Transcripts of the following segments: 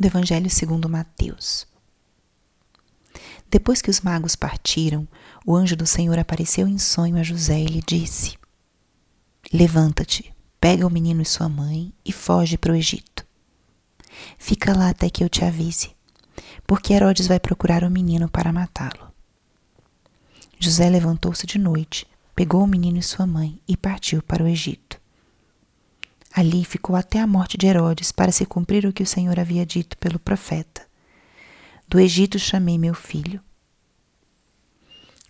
do Evangelho segundo Mateus. Depois que os magos partiram, o anjo do Senhor apareceu em sonho a José e lhe disse: Levanta-te, pega o menino e sua mãe e foge para o Egito. Fica lá até que eu te avise, porque Herodes vai procurar o menino para matá-lo. José levantou-se de noite, pegou o menino e sua mãe e partiu para o Egito. Ali ficou até a morte de Herodes, para se cumprir o que o Senhor havia dito pelo profeta. Do Egito chamei meu filho.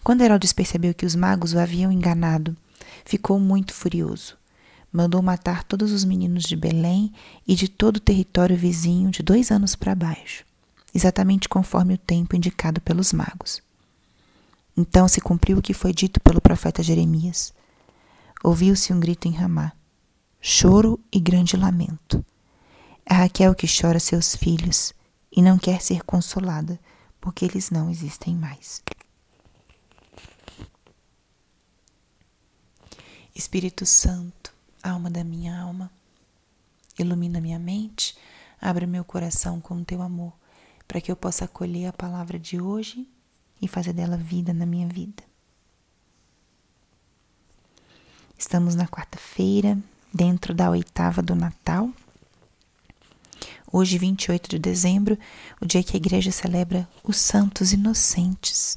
Quando Herodes percebeu que os magos o haviam enganado, ficou muito furioso. Mandou matar todos os meninos de Belém e de todo o território vizinho de dois anos para baixo, exatamente conforme o tempo indicado pelos magos. Então se cumpriu o que foi dito pelo profeta Jeremias. Ouviu-se um grito em Ramá choro e grande lamento. É Raquel que chora seus filhos e não quer ser consolada, porque eles não existem mais. Espírito Santo, alma da minha alma, ilumina minha mente, abre meu coração com o teu amor, para que eu possa acolher a palavra de hoje e fazer dela vida na minha vida. Estamos na quarta-feira, dentro da oitava do Natal. Hoje, 28 de dezembro, o dia que a igreja celebra os santos inocentes.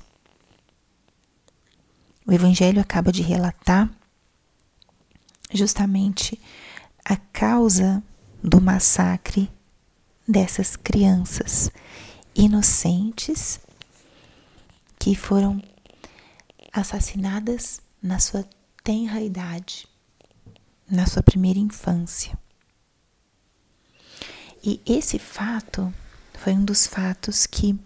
O Evangelho acaba de relatar justamente a causa do massacre dessas crianças inocentes que foram assassinadas na sua tenra idade na sua primeira infância. E esse fato foi um dos fatos que,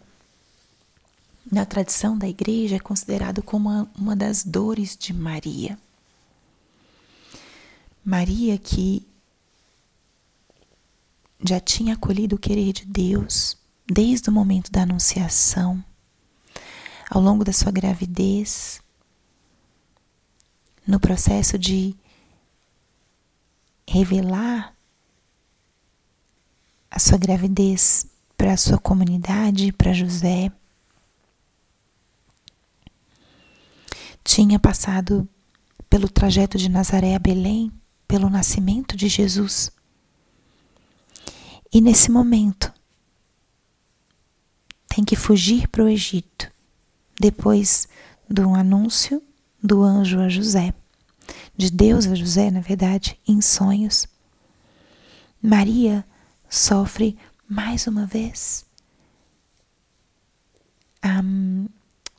na tradição da igreja, é considerado como uma, das dores de Maria. Maria, que já tinha acolhido o querer de Deus desde o momento da anunciação, ao longo da sua gravidez, no processo de revelar a sua gravidez para a sua comunidade, para José. Tinha passado pelo trajeto de Nazaré a Belém, pelo nascimento de Jesus. E nesse momento, tem que fugir para o Egito, depois do anúncio do anjo a José de Deus a José, na verdade, em sonhos. Maria sofre mais uma vez um,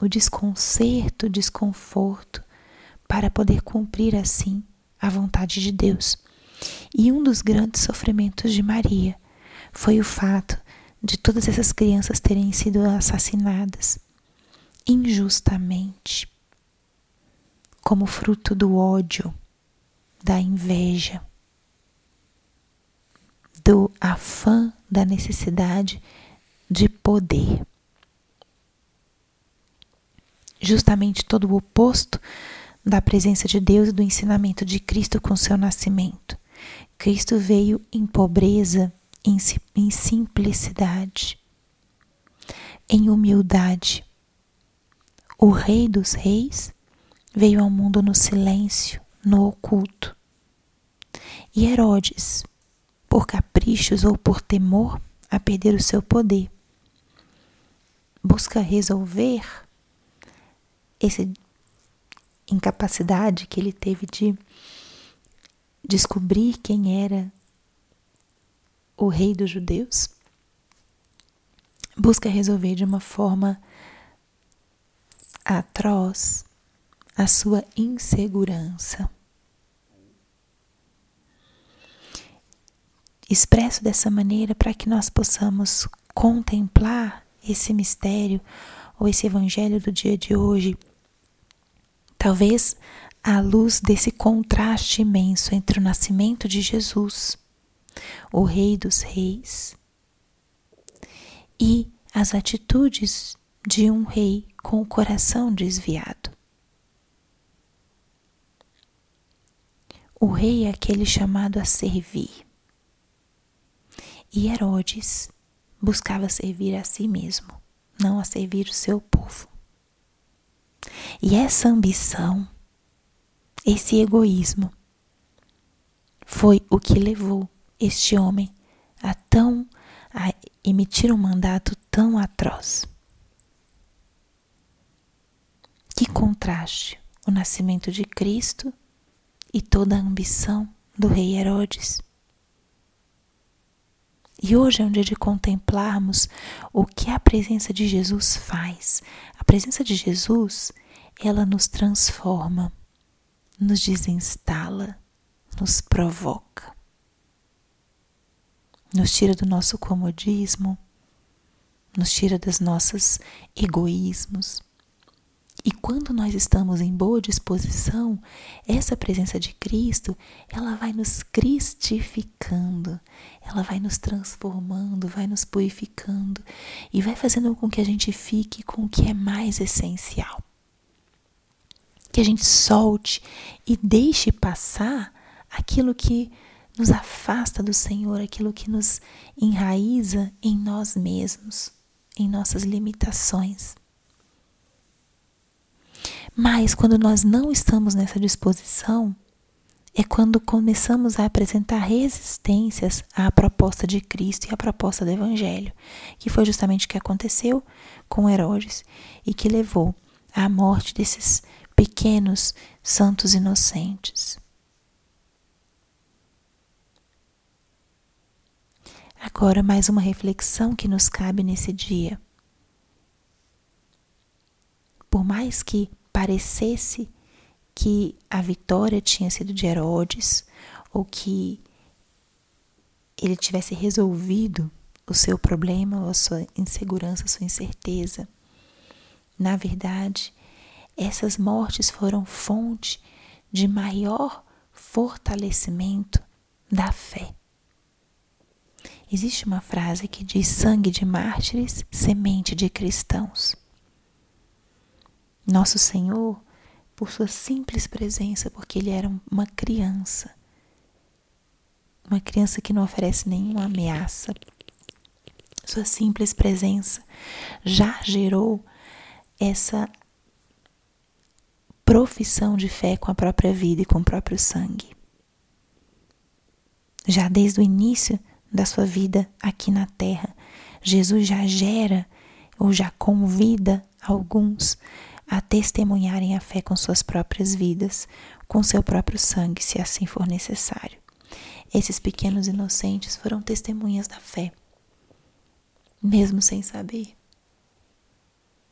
o desconcerto, o desconforto para poder cumprir assim a vontade de Deus. E um dos grandes sofrimentos de Maria foi o fato de todas essas crianças terem sido assassinadas injustamente como fruto do ódio, da inveja, do afã da necessidade de poder. Justamente todo o oposto da presença de Deus e do ensinamento de Cristo com seu nascimento. Cristo veio em pobreza, em, em simplicidade, em humildade. O Rei dos Reis veio ao mundo no silêncio, no oculto. E Herodes, por caprichos ou por temor a perder o seu poder, busca resolver essa incapacidade que ele teve de descobrir quem era o rei dos judeus, busca resolver de uma forma atroz, a sua insegurança. Expresso dessa maneira para que nós possamos contemplar esse mistério ou esse evangelho do dia de hoje, talvez à luz desse contraste imenso entre o nascimento de Jesus, o Rei dos Reis, e as atitudes de um rei com o coração desviado. O rei é aquele chamado a servir. E Herodes, buscava servir a si mesmo, não a servir o seu povo. E essa ambição, esse egoísmo, foi o que levou este homem a tão a emitir um mandato tão atroz. Que contraste o nascimento de Cristo e toda a ambição do rei Herodes. E hoje é um dia de contemplarmos o que a presença de Jesus faz. A presença de Jesus, ela nos transforma, nos desinstala, nos provoca. Nos tira do nosso comodismo, nos tira das nossas egoísmos, e quando nós estamos em boa disposição, essa presença de Cristo, ela vai nos cristificando, ela vai nos transformando, vai nos purificando e vai fazendo com que a gente fique com o que é mais essencial. Que a gente solte e deixe passar aquilo que nos afasta do Senhor, aquilo que nos enraiza em nós mesmos, em nossas limitações. Mas quando nós não estamos nessa disposição, é quando começamos a apresentar resistências à proposta de Cristo e à proposta do Evangelho, que foi justamente o que aconteceu com Herodes e que levou à morte desses pequenos santos inocentes. Agora, mais uma reflexão que nos cabe nesse dia. Por mais que parecesse que a vitória tinha sido de Herodes ou que ele tivesse resolvido o seu problema, ou a sua insegurança, a sua incerteza. Na verdade, essas mortes foram fonte de maior fortalecimento da fé. Existe uma frase que diz: sangue de mártires, semente de cristãos. Nosso Senhor, por sua simples presença, porque ele era uma criança, uma criança que não oferece nenhuma ameaça, sua simples presença já gerou essa profissão de fé com a própria vida e com o próprio sangue. Já desde o início da sua vida aqui na terra, Jesus já gera ou já convida alguns a testemunharem a fé com suas próprias vidas, com seu próprio sangue, se assim for necessário. Esses pequenos inocentes foram testemunhas da fé, mesmo sem saber.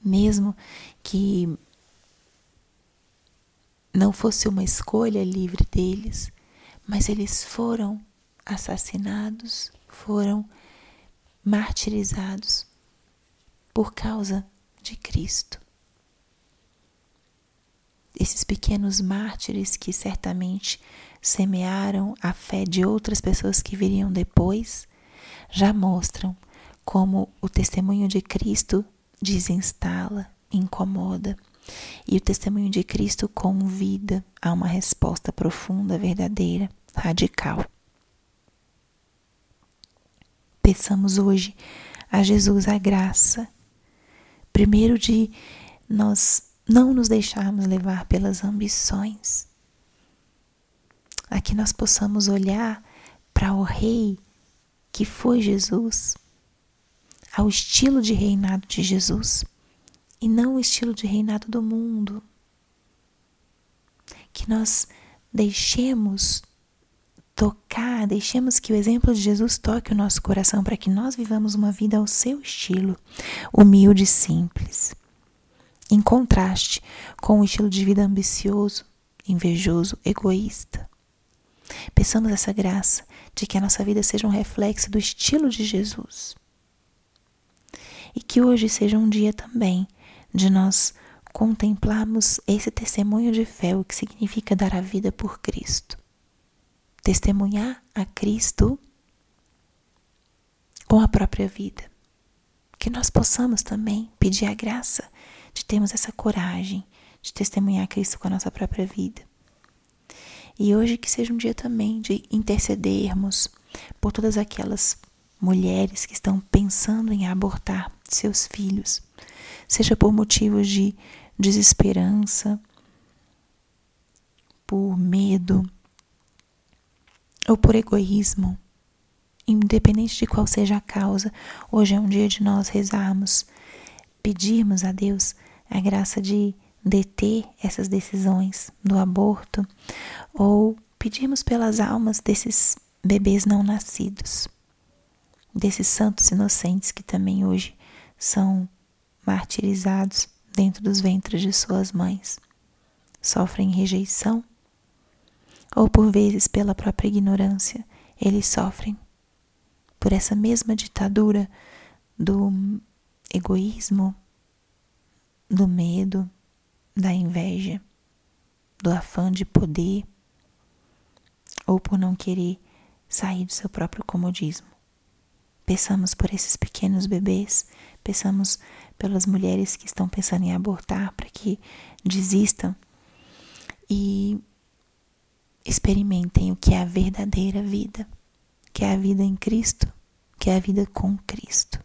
Mesmo que não fosse uma escolha livre deles, mas eles foram assassinados, foram martirizados por causa de Cristo esses pequenos mártires que certamente semearam a fé de outras pessoas que viriam depois, já mostram como o testemunho de Cristo desinstala, incomoda, e o testemunho de Cristo convida a uma resposta profunda, verdadeira, radical. Peçamos hoje a Jesus a graça, primeiro de nós não nos deixarmos levar pelas ambições. Aqui nós possamos olhar para o Rei que foi Jesus, ao estilo de reinado de Jesus e não o estilo de reinado do mundo. Que nós deixemos tocar, deixemos que o exemplo de Jesus toque o nosso coração para que nós vivamos uma vida ao seu estilo, humilde e simples em contraste com o estilo de vida ambicioso, invejoso, egoísta. Peçamos essa graça de que a nossa vida seja um reflexo do estilo de Jesus. E que hoje seja um dia também de nós contemplarmos esse testemunho de fé, o que significa dar a vida por Cristo. Testemunhar a Cristo com a própria vida. Que nós possamos também pedir a graça de termos essa coragem de testemunhar Cristo com a nossa própria vida. E hoje que seja um dia também de intercedermos por todas aquelas mulheres que estão pensando em abortar seus filhos, seja por motivos de desesperança, por medo ou por egoísmo, independente de qual seja a causa, hoje é um dia de nós rezarmos, pedirmos a Deus a graça de deter essas decisões do aborto ou pedirmos pelas almas desses bebês não nascidos, desses santos inocentes que também hoje são martirizados dentro dos ventres de suas mães, sofrem rejeição ou por vezes pela própria ignorância, eles sofrem por essa mesma ditadura do egoísmo, do medo, da inveja, do afã de poder ou por não querer sair do seu próprio comodismo. Peçamos por esses pequenos bebês, peçamos pelas mulheres que estão pensando em abortar para que desistam e experimentem o que é a verdadeira vida, que é a vida em Cristo, que é a vida com Cristo.